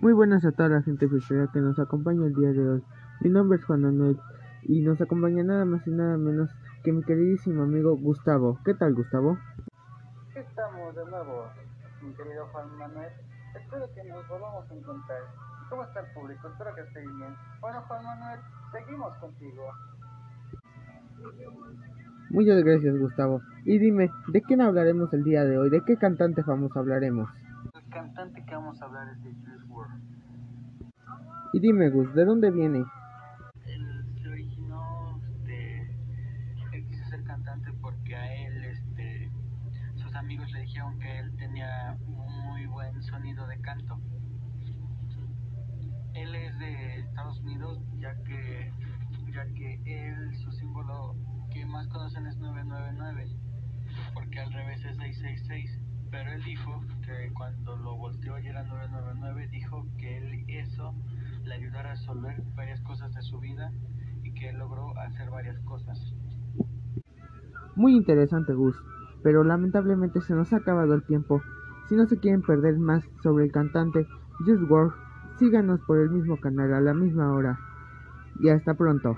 Muy buenas a toda la gente fiestera que nos acompaña el día de hoy. Mi nombre es Juan Manuel y nos acompaña nada más y nada menos que mi queridísimo amigo Gustavo. ¿Qué tal, Gustavo? Estamos de nuevo, mi querido Juan Manuel. Espero que nos volvamos a encontrar. ¿Cómo está el público? Espero que esté bien. Bueno, Juan Manuel, seguimos contigo. Muchas gracias, Gustavo. Y dime, ¿de quién hablaremos el día de hoy? ¿De qué cantante famoso hablaremos? Cantante que vamos a hablar es de Juice WRLD. Y dime, Gus, ¿de dónde viene? Él se originó, este, él quiso ser cantante porque a él, este, sus amigos le dijeron que él tenía muy buen sonido de canto. Él es de Estados Unidos, ya que, ya que él, su símbolo que más conocen es 999, porque al revés es 666. Pero él dijo que cuando lo volteó y era 999, dijo que él eso le ayudara a resolver varias cosas de su vida y que logró hacer varias cosas. Muy interesante, Gus. Pero lamentablemente se nos ha acabado el tiempo. Si no se quieren perder más sobre el cantante Just WRLD, síganos por el mismo canal a la misma hora. Y hasta pronto.